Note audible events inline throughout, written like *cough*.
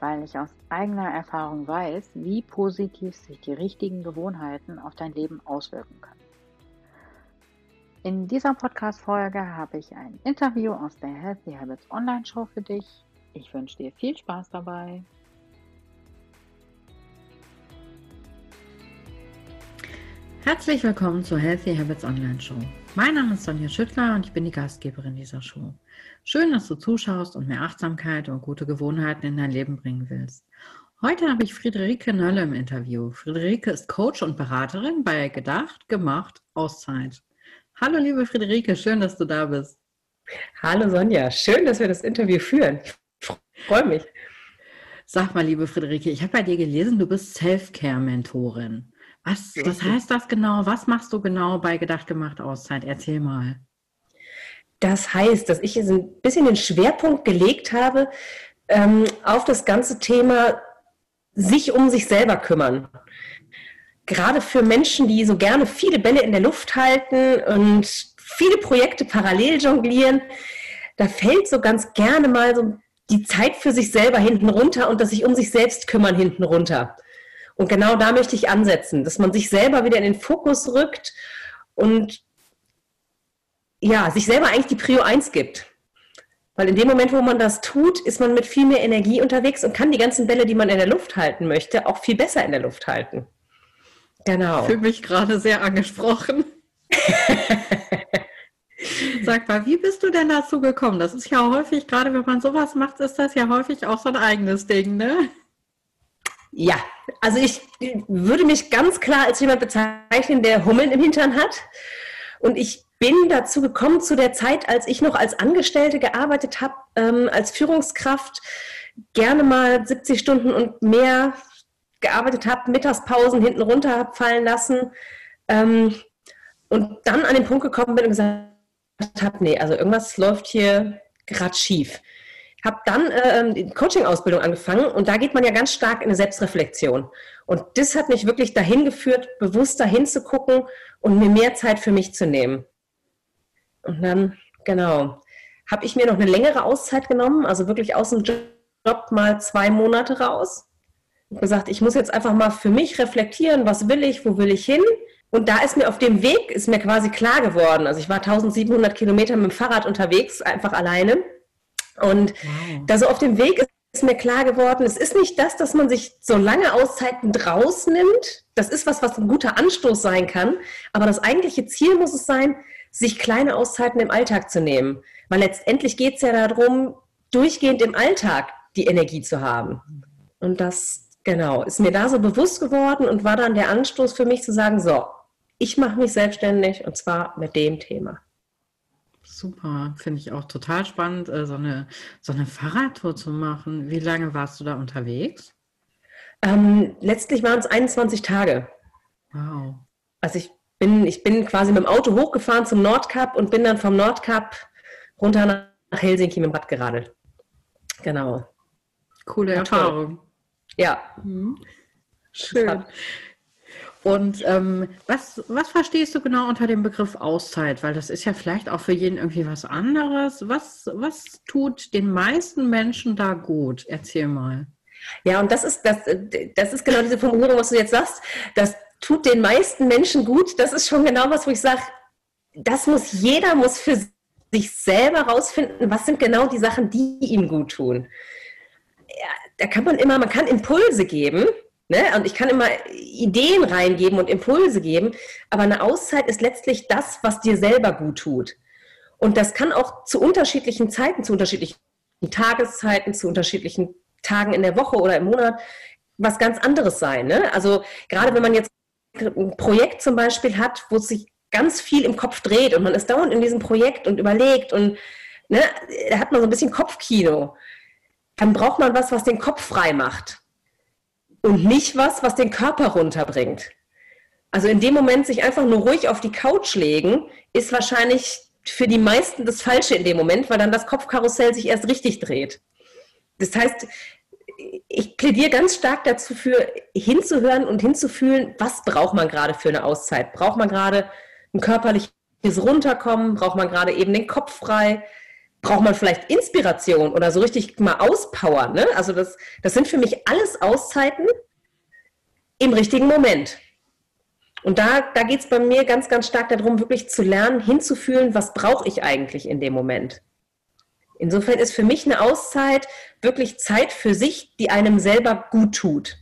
weil ich aus eigener Erfahrung weiß, wie positiv sich die richtigen Gewohnheiten auf dein Leben auswirken können. In dieser Podcast-Folge habe ich ein Interview aus der Healthy Habits Online Show für dich. Ich wünsche dir viel Spaß dabei. Herzlich willkommen zur Healthy Habits Online Show. Mein Name ist Sonja Schüttler und ich bin die Gastgeberin dieser Show. Schön, dass du zuschaust und mehr Achtsamkeit und gute Gewohnheiten in dein Leben bringen willst. Heute habe ich Friederike Nölle im Interview. Friederike ist Coach und Beraterin bei Gedacht, Gemacht, Auszeit. Hallo liebe Friederike, schön, dass du da bist. Hallo Sonja, schön, dass wir das Interview führen. Ich freue mich. Sag mal, liebe Friederike, ich habe bei dir gelesen, du bist Self-Care-Mentorin. Was, was heißt das genau? Was machst du genau bei Gedacht gemacht Auszeit? Erzähl mal. Das heißt, dass ich jetzt ein bisschen den Schwerpunkt gelegt habe ähm, auf das ganze Thema sich um sich selber kümmern. Gerade für Menschen, die so gerne viele Bälle in der Luft halten und viele Projekte parallel jonglieren, da fällt so ganz gerne mal so die Zeit für sich selber hinten runter und das sich um sich selbst kümmern hinten runter. Und genau da möchte ich ansetzen, dass man sich selber wieder in den Fokus rückt und ja, sich selber eigentlich die Prio 1 gibt. Weil in dem Moment, wo man das tut, ist man mit viel mehr Energie unterwegs und kann die ganzen Bälle, die man in der Luft halten möchte, auch viel besser in der Luft halten. Genau. Für mich gerade sehr angesprochen. *laughs* Sag mal, wie bist du denn dazu gekommen? Das ist ja häufig, gerade wenn man sowas macht, ist das ja häufig auch so ein eigenes Ding, ne? Ja, also ich würde mich ganz klar als jemand bezeichnen, der Hummeln im Hintern hat. Und ich bin dazu gekommen zu der Zeit, als ich noch als Angestellte gearbeitet habe, ähm, als Führungskraft, gerne mal 70 Stunden und mehr gearbeitet habe, Mittagspausen hinten runter fallen lassen ähm, und dann an den Punkt gekommen bin und gesagt habe, nee, also irgendwas läuft hier gerade schief habe dann äh, die Coaching-Ausbildung angefangen und da geht man ja ganz stark in eine Selbstreflexion. Und das hat mich wirklich dahin geführt, bewusst dahin zu gucken und mir mehr Zeit für mich zu nehmen. Und dann, genau, habe ich mir noch eine längere Auszeit genommen, also wirklich aus dem Job mal zwei Monate raus. Und gesagt, ich muss jetzt einfach mal für mich reflektieren, was will ich, wo will ich hin. Und da ist mir auf dem Weg, ist mir quasi klar geworden, also ich war 1700 Kilometer mit dem Fahrrad unterwegs, einfach alleine und wow. da so auf dem Weg ist mir klar geworden, es ist nicht das, dass man sich so lange Auszeiten draus nimmt. Das ist was, was ein guter Anstoß sein kann. Aber das eigentliche Ziel muss es sein, sich kleine Auszeiten im Alltag zu nehmen. Weil letztendlich geht es ja darum, durchgehend im Alltag die Energie zu haben. Und das, genau, ist mir da so bewusst geworden und war dann der Anstoß für mich zu sagen, so, ich mache mich selbstständig und zwar mit dem Thema. Super, finde ich auch total spannend, äh, so eine, so eine Fahrradtour zu machen. Wie lange warst du da unterwegs? Ähm, letztlich waren es 21 Tage. Wow. Also ich bin, ich bin quasi mit dem Auto hochgefahren zum Nordkap und bin dann vom Nordkap runter nach Helsinki mit dem Rad geradelt. Genau. Coole Erfahrung. Ja. Mhm. Schön. Und ähm, was, was verstehst du genau unter dem Begriff Auszeit? Weil das ist ja vielleicht auch für jeden irgendwie was anderes. Was, was tut den meisten Menschen da gut? Erzähl mal. Ja, und das ist, das, das ist genau diese Formulierung, was du jetzt sagst. Das tut den meisten Menschen gut. Das ist schon genau was, wo ich sage, das muss jeder muss für sich selber rausfinden, was sind genau die Sachen, die ihm gut tun. Ja, da kann man immer, man kann Impulse geben, Ne? Und ich kann immer Ideen reingeben und Impulse geben, aber eine Auszeit ist letztlich das, was dir selber gut tut. Und das kann auch zu unterschiedlichen Zeiten, zu unterschiedlichen Tageszeiten, zu unterschiedlichen Tagen in der Woche oder im Monat was ganz anderes sein. Ne? Also gerade wenn man jetzt ein Projekt zum Beispiel hat, wo sich ganz viel im Kopf dreht und man ist dauernd in diesem Projekt und überlegt und ne, da hat man so ein bisschen Kopfkino, dann braucht man was, was den Kopf frei macht. Und nicht was, was den Körper runterbringt. Also in dem Moment sich einfach nur ruhig auf die Couch legen, ist wahrscheinlich für die meisten das Falsche in dem Moment, weil dann das Kopfkarussell sich erst richtig dreht. Das heißt, ich plädiere ganz stark dazu für hinzuhören und hinzufühlen, was braucht man gerade für eine Auszeit? Braucht man gerade ein körperliches Runterkommen? Braucht man gerade eben den Kopf frei? Braucht man vielleicht Inspiration oder so richtig mal auspowern? Ne? Also das, das sind für mich alles Auszeiten im richtigen Moment. Und da, da geht es bei mir ganz, ganz stark darum, wirklich zu lernen, hinzufühlen, was brauche ich eigentlich in dem Moment. Insofern ist für mich eine Auszeit wirklich Zeit für sich, die einem selber gut tut.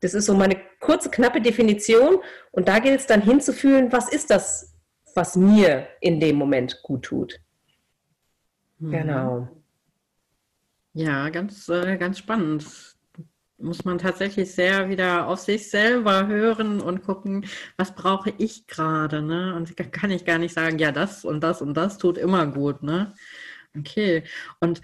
Das ist so meine kurze, knappe Definition. Und da gilt es dann hinzufühlen, was ist das, was mir in dem Moment gut tut. Mhm. Genau. Ja, ganz, äh, ganz spannend. Muss man tatsächlich sehr wieder auf sich selber hören und gucken, was brauche ich gerade, ne? Und kann ich gar nicht sagen, ja, das und das und das tut immer gut, ne? Okay. Und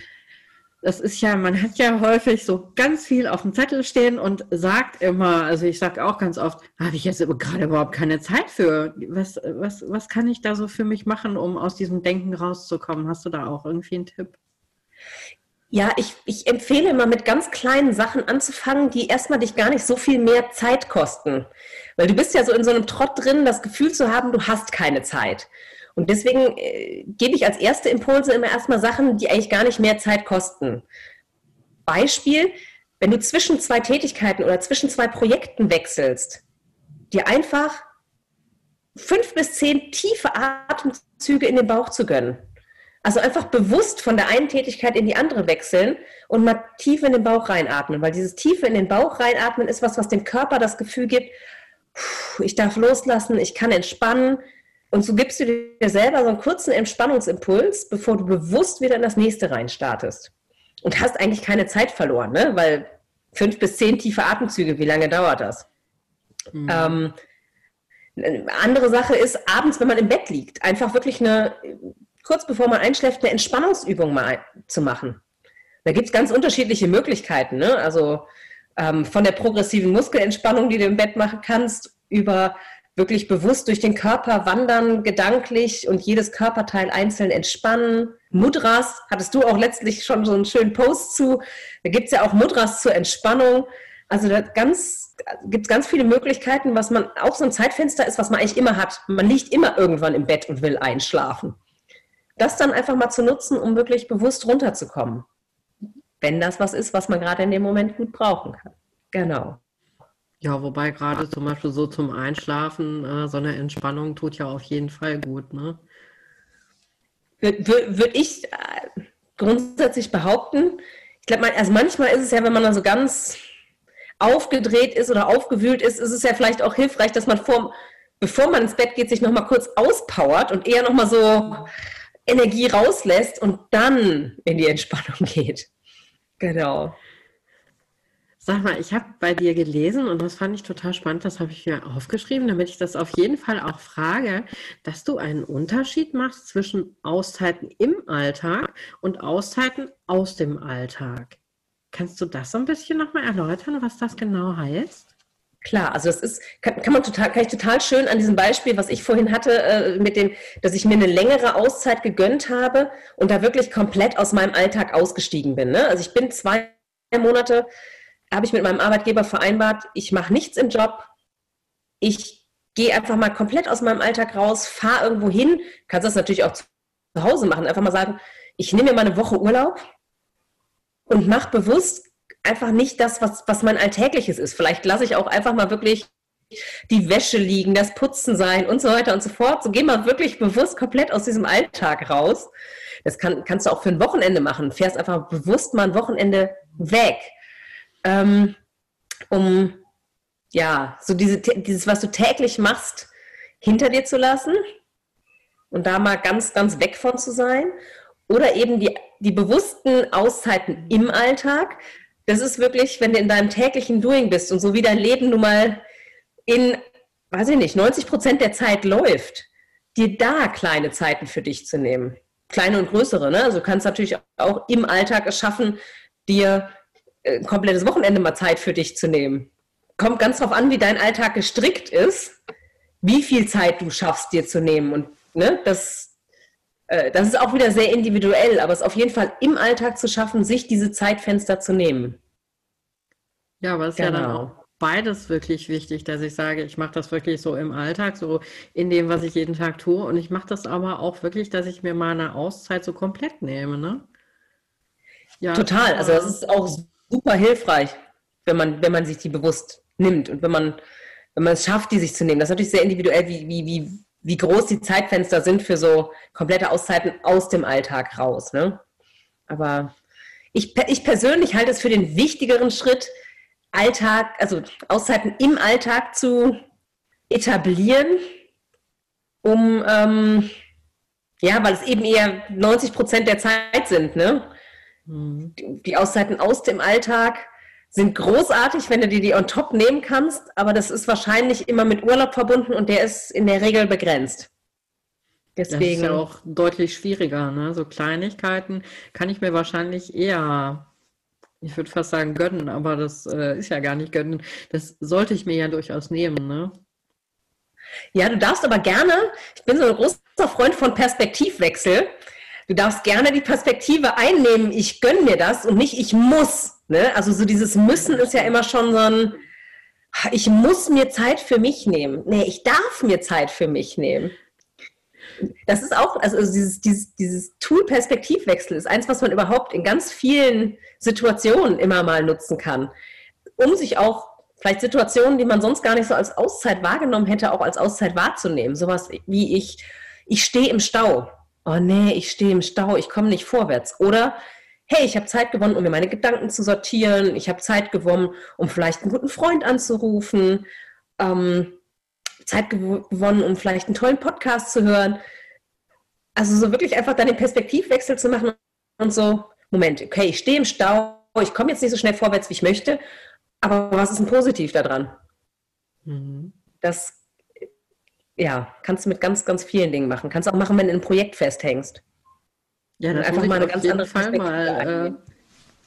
das ist ja, man hat ja häufig so ganz viel auf dem Zettel stehen und sagt immer, also ich sage auch ganz oft, habe ich jetzt gerade überhaupt keine Zeit für. Was, was, was kann ich da so für mich machen, um aus diesem Denken rauszukommen? Hast du da auch irgendwie einen Tipp? Ja, ich, ich empfehle immer mit ganz kleinen Sachen anzufangen, die erstmal dich gar nicht so viel mehr Zeit kosten. Weil du bist ja so in so einem Trott drin, das Gefühl zu haben, du hast keine Zeit. Und deswegen äh, gebe ich als erste Impulse immer erstmal Sachen, die eigentlich gar nicht mehr Zeit kosten. Beispiel, wenn du zwischen zwei Tätigkeiten oder zwischen zwei Projekten wechselst, dir einfach fünf bis zehn tiefe Atemzüge in den Bauch zu gönnen. Also einfach bewusst von der einen Tätigkeit in die andere wechseln und mal tief in den Bauch reinatmen, weil dieses tiefe in den Bauch reinatmen ist was, was dem Körper das Gefühl gibt, ich darf loslassen, ich kann entspannen, und so gibst du dir selber so einen kurzen Entspannungsimpuls, bevor du bewusst wieder in das nächste reinstartest. Und hast eigentlich keine Zeit verloren, ne? weil fünf bis zehn tiefe Atemzüge, wie lange dauert das? Mhm. Ähm, eine andere Sache ist, abends, wenn man im Bett liegt, einfach wirklich eine, kurz bevor man einschläft, eine Entspannungsübung mal zu machen. Da gibt es ganz unterschiedliche Möglichkeiten. Ne? Also ähm, von der progressiven Muskelentspannung, die du im Bett machen kannst, über wirklich bewusst durch den Körper wandern, gedanklich und jedes Körperteil einzeln entspannen. Mudras, hattest du auch letztlich schon so einen schönen Post zu. Da gibt es ja auch Mudras zur Entspannung. Also da ganz, gibt es ganz viele Möglichkeiten, was man auch so ein Zeitfenster ist, was man eigentlich immer hat. Man liegt immer irgendwann im Bett und will einschlafen. Das dann einfach mal zu nutzen, um wirklich bewusst runterzukommen. Wenn das was ist, was man gerade in dem Moment gut brauchen kann. Genau. Ja, wobei gerade zum Beispiel so zum Einschlafen äh, so eine Entspannung tut ja auf jeden Fall gut, ne? Würde würd ich äh, grundsätzlich behaupten. Ich glaube, also manchmal ist es ja, wenn man dann so ganz aufgedreht ist oder aufgewühlt ist, ist es ja vielleicht auch hilfreich, dass man vor, bevor man ins Bett geht, sich nochmal kurz auspowert und eher nochmal so Energie rauslässt und dann in die Entspannung *laughs* geht. Genau. Sag mal, ich habe bei dir gelesen und das fand ich total spannend, das habe ich mir aufgeschrieben, damit ich das auf jeden Fall auch frage, dass du einen Unterschied machst zwischen Auszeiten im Alltag und Auszeiten aus dem Alltag. Kannst du das so ein bisschen nochmal erläutern, was das genau heißt? Klar, also das ist, kann, kann, man total, kann ich total schön an diesem Beispiel, was ich vorhin hatte, äh, mit dem, dass ich mir eine längere Auszeit gegönnt habe und da wirklich komplett aus meinem Alltag ausgestiegen bin. Ne? Also ich bin zwei Monate habe ich mit meinem Arbeitgeber vereinbart, ich mache nichts im Job, ich gehe einfach mal komplett aus meinem Alltag raus, fahre irgendwo hin, kannst das natürlich auch zu Hause machen, einfach mal sagen, ich nehme mir mal eine Woche Urlaub und mache bewusst einfach nicht das, was, was mein Alltägliches ist. Vielleicht lasse ich auch einfach mal wirklich die Wäsche liegen, das Putzen sein und so weiter und so fort. So geh mal wirklich bewusst komplett aus diesem Alltag raus. Das kann, kannst du auch für ein Wochenende machen. Fährst einfach bewusst mal ein Wochenende weg ähm, um ja, so diese, dieses, was du täglich machst, hinter dir zu lassen und da mal ganz, ganz weg von zu sein. Oder eben die, die bewussten Auszeiten im Alltag. Das ist wirklich, wenn du in deinem täglichen Doing bist und so wie dein Leben nun mal in, weiß ich nicht, 90 Prozent der Zeit läuft, dir da kleine Zeiten für dich zu nehmen. Kleine und größere. Ne? Also du kannst natürlich auch im Alltag es schaffen, dir ein komplettes Wochenende mal Zeit für dich zu nehmen. Kommt ganz drauf an, wie dein Alltag gestrickt ist, wie viel Zeit du schaffst, dir zu nehmen. Und ne, das, äh, das ist auch wieder sehr individuell, aber es ist auf jeden Fall im Alltag zu schaffen, sich diese Zeitfenster zu nehmen. Ja, aber es ist genau. ja dann genau. auch beides wirklich wichtig, dass ich sage, ich mache das wirklich so im Alltag, so in dem, was ich jeden Tag tue. Und ich mache das aber auch wirklich, dass ich mir mal eine Auszeit so komplett nehme. Ne? Ja, total. Also das ist auch super hilfreich, wenn man, wenn man sich die bewusst nimmt und wenn man, wenn man es schafft, die sich zu nehmen. Das ist natürlich sehr individuell, wie, wie, wie, wie groß die Zeitfenster sind für so komplette Auszeiten aus dem Alltag raus. Ne? Aber ich, ich persönlich halte es für den wichtigeren Schritt, Alltag, also Auszeiten im Alltag zu etablieren, um, ähm, ja, weil es eben eher 90 Prozent der Zeit sind, ne? Mhm. Die, die Auszeiten aus dem Alltag sind großartig, wenn du dir die on top nehmen kannst, aber das ist wahrscheinlich immer mit Urlaub verbunden und der ist in der Regel begrenzt. Deswegen. Das ist ja auch deutlich schwieriger, ne? So Kleinigkeiten kann ich mir wahrscheinlich eher ich würde fast sagen gönnen, aber das äh, ist ja gar nicht gönnen. Das sollte ich mir ja durchaus nehmen, ne? Ja, du darfst aber gerne, ich bin so ein großer Freund von Perspektivwechsel. Du darfst gerne die Perspektive einnehmen, ich gönne mir das und nicht ich muss. Ne? Also so dieses Müssen ist ja immer schon so ein, ich muss mir Zeit für mich nehmen. Nee, ich darf mir Zeit für mich nehmen. Das ist auch, also dieses, dieses, dieses Tool Perspektivwechsel ist eins, was man überhaupt in ganz vielen Situationen immer mal nutzen kann, um sich auch vielleicht Situationen, die man sonst gar nicht so als Auszeit wahrgenommen hätte, auch als Auszeit wahrzunehmen. Sowas wie ich, ich stehe im Stau. Oh nee, ich stehe im Stau, ich komme nicht vorwärts. Oder hey, ich habe Zeit gewonnen, um mir meine Gedanken zu sortieren. Ich habe Zeit gewonnen, um vielleicht einen guten Freund anzurufen. Ähm, Zeit gewonnen, um vielleicht einen tollen Podcast zu hören. Also so wirklich einfach dann den Perspektivwechsel zu machen und so, Moment, okay, ich stehe im Stau, ich komme jetzt nicht so schnell vorwärts, wie ich möchte, aber was ist denn positiv daran? Mhm. Das ja, kannst du mit ganz, ganz vielen Dingen machen. Kannst du auch machen, wenn du ein Projekt festhängst. Ja, das einfach mal eine ganz andere Fall mal, äh,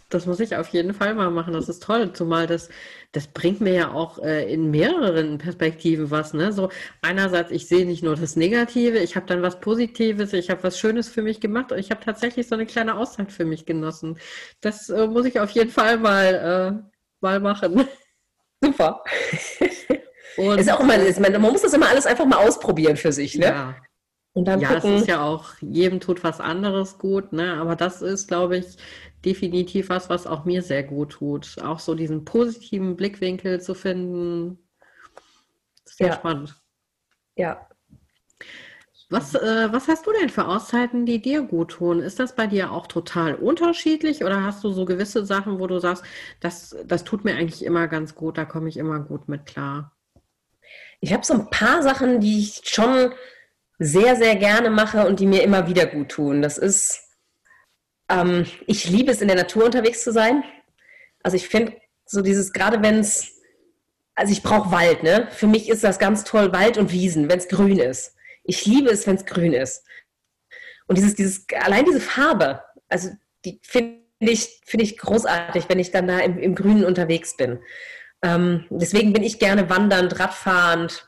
das muss ich auf jeden Fall mal machen. Das ist toll. Zumal das, das bringt mir ja auch äh, in mehreren Perspektiven was. Ne? So einerseits, ich sehe nicht nur das Negative, ich habe dann was Positives, ich habe was Schönes für mich gemacht und ich habe tatsächlich so eine kleine Auszeit für mich genossen. Das äh, muss ich auf jeden Fall mal, äh, mal machen. Super. *laughs* Und, ist auch immer, ist, man, man muss das immer alles einfach mal ausprobieren für sich. Ne? Ja. Und dann ja, gucken. es ist ja auch, jedem tut was anderes gut, ne? Aber das ist, glaube ich, definitiv was, was auch mir sehr gut tut. Auch so diesen positiven Blickwinkel zu finden. Sehr ja. spannend. Ja. Was, äh, was hast du denn für Auszeiten, die dir gut tun? Ist das bei dir auch total unterschiedlich oder hast du so gewisse Sachen, wo du sagst, das, das tut mir eigentlich immer ganz gut, da komme ich immer gut mit klar? Ich habe so ein paar Sachen, die ich schon sehr, sehr gerne mache und die mir immer wieder gut tun. Das ist ähm, ich liebe es, in der Natur unterwegs zu sein. Also ich finde so dieses, gerade wenn es, also ich brauche Wald, ne? Für mich ist das ganz toll, Wald und Wiesen, wenn es grün ist. Ich liebe es, wenn es grün ist. Und dieses, dieses, allein diese Farbe, also die finde ich, finde ich großartig, wenn ich dann da im, im Grünen unterwegs bin. Ähm, deswegen bin ich gerne wandernd, radfahrend,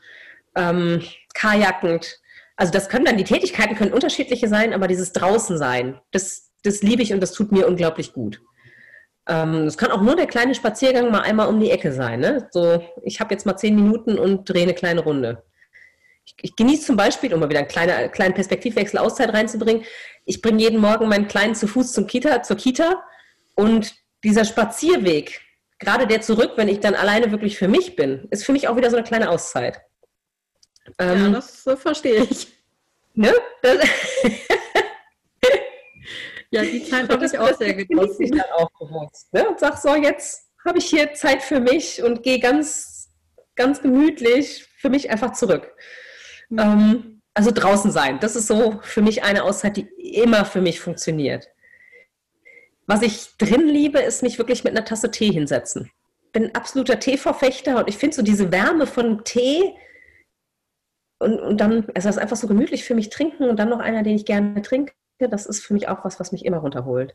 ähm, kajakend. Also das können dann, die Tätigkeiten können unterschiedliche sein, aber dieses draußen sein, das, das liebe ich und das tut mir unglaublich gut. Ähm, es kann auch nur der kleine Spaziergang mal einmal um die Ecke sein. Ne? So, ich habe jetzt mal zehn Minuten und drehe eine kleine Runde. Ich, ich genieße zum Beispiel, um mal wieder einen kleinen, kleinen Perspektivwechsel Auszeit reinzubringen, ich bringe jeden Morgen meinen Kleinen zu Fuß zum Kita, zur Kita und dieser Spazierweg, gerade der zurück, wenn ich dann alleine wirklich für mich bin, ist für mich auch wieder so eine kleine Auszeit. Ähm, ja, das äh, verstehe ich. Ne? Das, *laughs* Ja, die Zeit habe ich auch sehr genossen. Ich dann auch bewusst, ne? Und sag so, jetzt habe ich hier Zeit für mich und gehe ganz, ganz gemütlich für mich einfach zurück. Mhm. Ähm, also draußen sein, das ist so für mich eine Auszeit, die immer für mich funktioniert. Was ich drin liebe, ist mich wirklich mit einer Tasse Tee hinsetzen. Bin ein absoluter Teeverfechter und ich finde so diese Wärme von Tee und, und dann, also das ist einfach so gemütlich für mich trinken und dann noch einer, den ich gerne trinke das ist für mich auch was, was mich immer runterholt.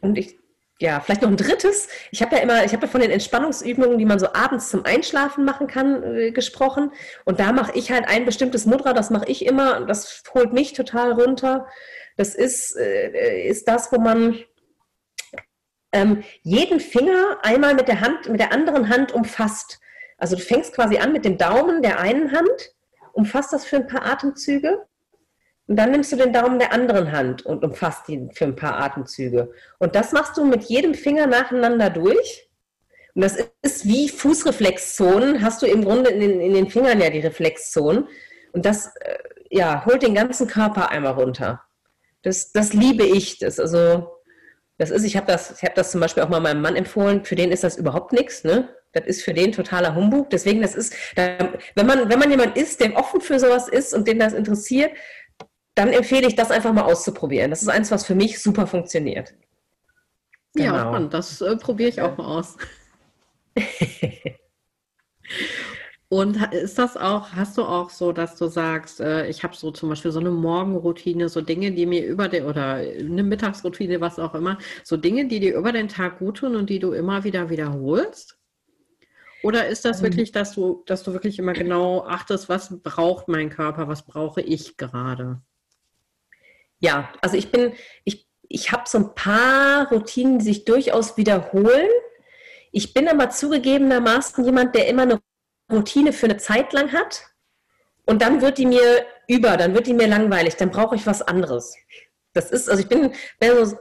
Und ich ja, vielleicht noch ein drittes. Ich habe ja immer, ich habe ja von den Entspannungsübungen, die man so abends zum Einschlafen machen kann, äh, gesprochen. Und da mache ich halt ein bestimmtes Mudra, das mache ich immer. Das holt mich total runter. Das ist, äh, ist das, wo man ähm, jeden Finger einmal mit der Hand, mit der anderen Hand umfasst. Also du fängst quasi an mit dem Daumen der einen Hand, umfasst das für ein paar Atemzüge und dann nimmst du den Daumen der anderen Hand und umfasst ihn für ein paar Atemzüge. Und das machst du mit jedem Finger nacheinander durch. Und das ist wie Fußreflexzonen, hast du im Grunde in den, in den Fingern ja die Reflexzonen. Und das äh, ja, holt den ganzen Körper einmal runter. Das, das liebe ich. Das, also, das ist, ich habe das, hab das zum Beispiel auch mal meinem Mann empfohlen, für den ist das überhaupt nichts. Ne? Das ist für den totaler Humbug. Deswegen, das ist, wenn, man, wenn man jemand ist, der offen für sowas ist und den das interessiert, dann empfehle ich das einfach mal auszuprobieren. Das ist eins, was für mich super funktioniert. Genau. Ja, spannend. Das äh, probiere ich auch mal aus. *laughs* Und ist das auch, hast du auch so, dass du sagst, äh, ich habe so zum Beispiel so eine Morgenroutine, so Dinge, die mir über den, oder eine Mittagsroutine, was auch immer, so Dinge, die dir über den Tag gut tun und die du immer wieder wiederholst? Oder ist das ähm, wirklich, dass du, dass du wirklich immer genau achtest, was braucht mein Körper, was brauche ich gerade? Ja, also ich bin, ich, ich habe so ein paar Routinen, die sich durchaus wiederholen. Ich bin aber zugegebenermaßen jemand, der immer eine Routine für eine Zeit lang hat und dann wird die mir über, dann wird die mir langweilig, dann brauche ich was anderes. Das ist, also ich bin, so,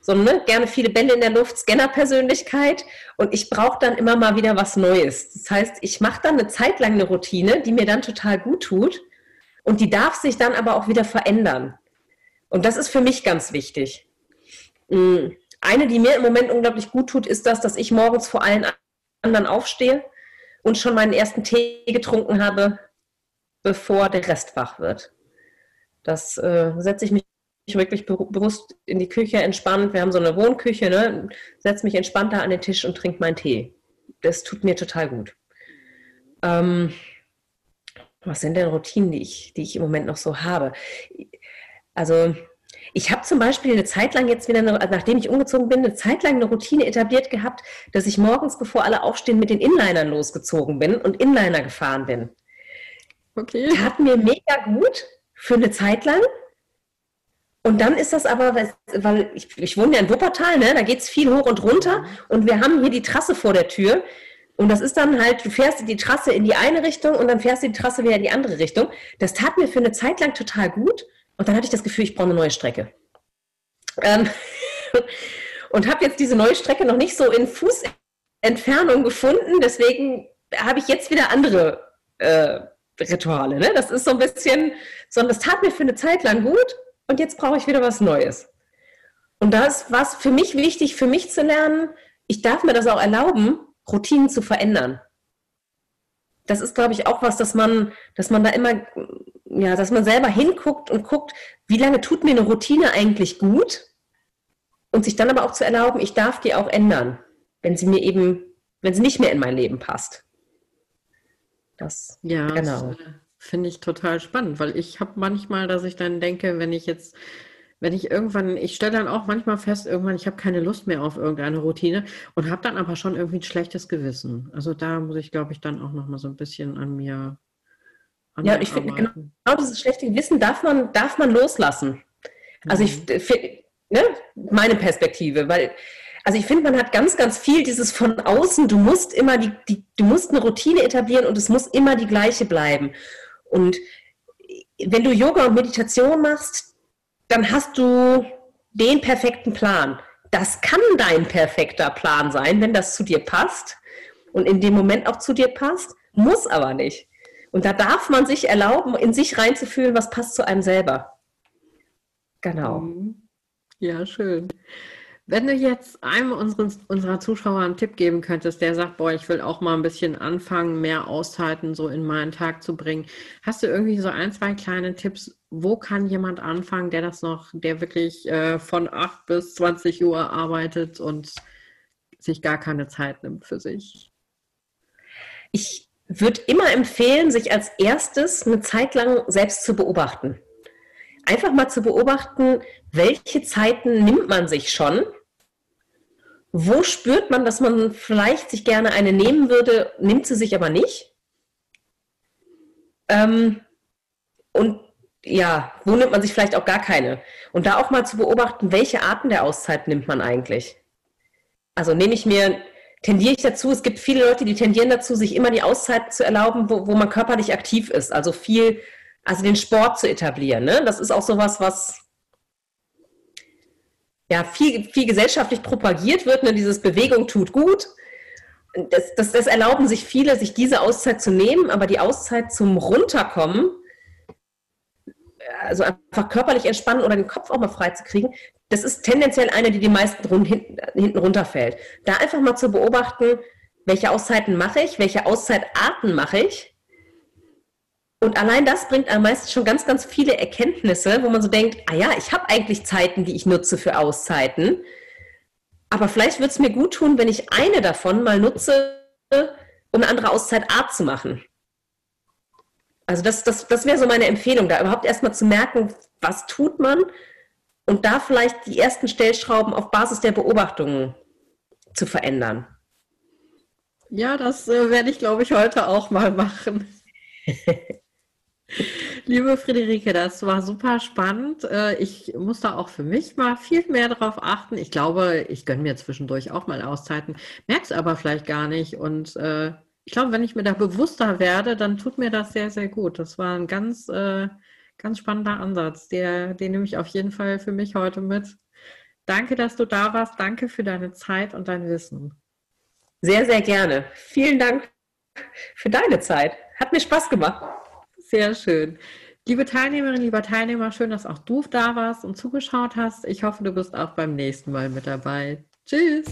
so ne, gerne viele Bälle in der Luft, Scanner-Persönlichkeit und ich brauche dann immer mal wieder was Neues. Das heißt, ich mache dann eine Zeit lang eine Routine, die mir dann total gut tut und die darf sich dann aber auch wieder verändern. Und das ist für mich ganz wichtig. Mm, eine, die mir im Moment unglaublich gut tut, ist das, dass ich morgens vor allen anderen aufstehe und schon meinen ersten Tee getrunken habe, bevor der Rest wach wird. Das äh, setze ich mich wirklich bewusst in die Küche entspannt. Wir haben so eine Wohnküche, ne? setze mich entspannter an den Tisch und trinke meinen Tee. Das tut mir total gut. Ähm, was sind denn Routinen, die ich, die ich im Moment noch so habe? Also ich habe zum Beispiel eine Zeit lang jetzt wieder, eine, nachdem ich umgezogen bin, eine Zeit lang eine Routine etabliert gehabt, dass ich morgens, bevor alle aufstehen, mit den Inlinern losgezogen bin und Inliner gefahren bin. Okay. Tat mir mega gut für eine Zeit lang. Und dann ist das aber, weil ich, ich wohne ja in Wuppertal, ne? da geht es viel hoch und runter und wir haben hier die Trasse vor der Tür. Und das ist dann halt, du fährst die Trasse in die eine Richtung und dann fährst du die Trasse wieder in die andere Richtung. Das tat mir für eine Zeit lang total gut. Und dann hatte ich das Gefühl, ich brauche eine neue Strecke. Ähm, *laughs* und habe jetzt diese neue Strecke noch nicht so in Fußentfernung gefunden. Deswegen habe ich jetzt wieder andere äh, Rituale. Ne? Das ist so ein bisschen, sondern das tat mir für eine Zeit lang gut und jetzt brauche ich wieder was Neues. Und das war für mich wichtig, für mich zu lernen, ich darf mir das auch erlauben, Routinen zu verändern. Das ist, glaube ich, auch was, dass man, dass man da immer ja, dass man selber hinguckt und guckt, wie lange tut mir eine Routine eigentlich gut und sich dann aber auch zu erlauben, ich darf die auch ändern, wenn sie mir eben, wenn sie nicht mehr in mein Leben passt. Das, ja, genau. Äh, finde ich total spannend, weil ich habe manchmal, dass ich dann denke, wenn ich jetzt wenn ich irgendwann, ich stelle dann auch manchmal fest, irgendwann, ich habe keine Lust mehr auf irgendeine Routine und habe dann aber schon irgendwie ein schlechtes Gewissen. Also da muss ich, glaube ich, dann auch noch mal so ein bisschen an mir ja, ich finde, genau, genau dieses schlechte Gewissen darf man, darf man loslassen. Also ich mhm. finde, ne, meine Perspektive, weil, also ich finde, man hat ganz, ganz viel dieses von außen, du musst immer die, die, du musst eine Routine etablieren und es muss immer die gleiche bleiben. Und wenn du Yoga und Meditation machst, dann hast du den perfekten Plan. Das kann dein perfekter Plan sein, wenn das zu dir passt und in dem Moment auch zu dir passt, muss aber nicht. Und da darf man sich erlauben, in sich reinzufühlen, was passt zu einem selber. Genau. Mhm. Ja, schön. Wenn du jetzt einem unseren, unserer Zuschauer einen Tipp geben könntest, der sagt, boah, ich will auch mal ein bisschen anfangen, mehr Auszeiten so in meinen Tag zu bringen, hast du irgendwie so ein, zwei kleine Tipps, wo kann jemand anfangen, der das noch, der wirklich äh, von 8 bis 20 Uhr arbeitet und sich gar keine Zeit nimmt für sich? Ich würde immer empfehlen, sich als erstes eine Zeit lang selbst zu beobachten. Einfach mal zu beobachten, welche Zeiten nimmt man sich schon Wo spürt man, dass man vielleicht sich gerne eine nehmen würde, nimmt sie sich aber nicht? Ähm, und ja, wo nimmt man sich vielleicht auch gar keine? Und da auch mal zu beobachten, welche Arten der Auszeit nimmt man eigentlich? Also nehme ich mir, tendiere ich dazu, es gibt viele Leute, die tendieren dazu, sich immer die Auszeit zu erlauben, wo, wo man körperlich aktiv ist. Also viel, also den Sport zu etablieren. Ne? Das ist auch sowas, was ja viel, viel gesellschaftlich propagiert wird. Ne? Dieses Bewegung tut gut. Das, das, das erlauben sich viele, sich diese Auszeit zu nehmen, aber die Auszeit zum Runterkommen, also einfach körperlich entspannen oder den Kopf auch mal frei zu kriegen, das ist tendenziell eine, die die meisten hinten, hinten runterfällt. Da einfach mal zu beobachten, welche Auszeiten mache ich, welche Auszeitarten mache ich. Und allein das bringt am meisten schon ganz, ganz viele Erkenntnisse, wo man so denkt, ah ja, ich habe eigentlich Zeiten, die ich nutze für Auszeiten. Aber vielleicht würde es mir gut tun, wenn ich eine davon mal nutze, um eine andere Auszeitart zu machen. Also das, das, das wäre so meine Empfehlung, da überhaupt erstmal zu merken, was tut man und da vielleicht die ersten Stellschrauben auf Basis der Beobachtungen zu verändern. Ja, das äh, werde ich, glaube ich, heute auch mal machen. *laughs* Liebe Friederike, das war super spannend. Äh, ich muss da auch für mich mal viel mehr darauf achten. Ich glaube, ich gönne mir zwischendurch auch mal Auszeiten, merke es aber vielleicht gar nicht. Und äh, ich glaube, wenn ich mir da bewusster werde, dann tut mir das sehr, sehr gut. Das war ein ganz, äh, ganz spannender Ansatz. Der, den nehme ich auf jeden Fall für mich heute mit. Danke, dass du da warst. Danke für deine Zeit und dein Wissen. Sehr, sehr gerne. Vielen Dank für deine Zeit. Hat mir Spaß gemacht. Sehr schön. Liebe Teilnehmerinnen, lieber Teilnehmer, schön, dass auch du da warst und zugeschaut hast. Ich hoffe, du bist auch beim nächsten Mal mit dabei. Tschüss.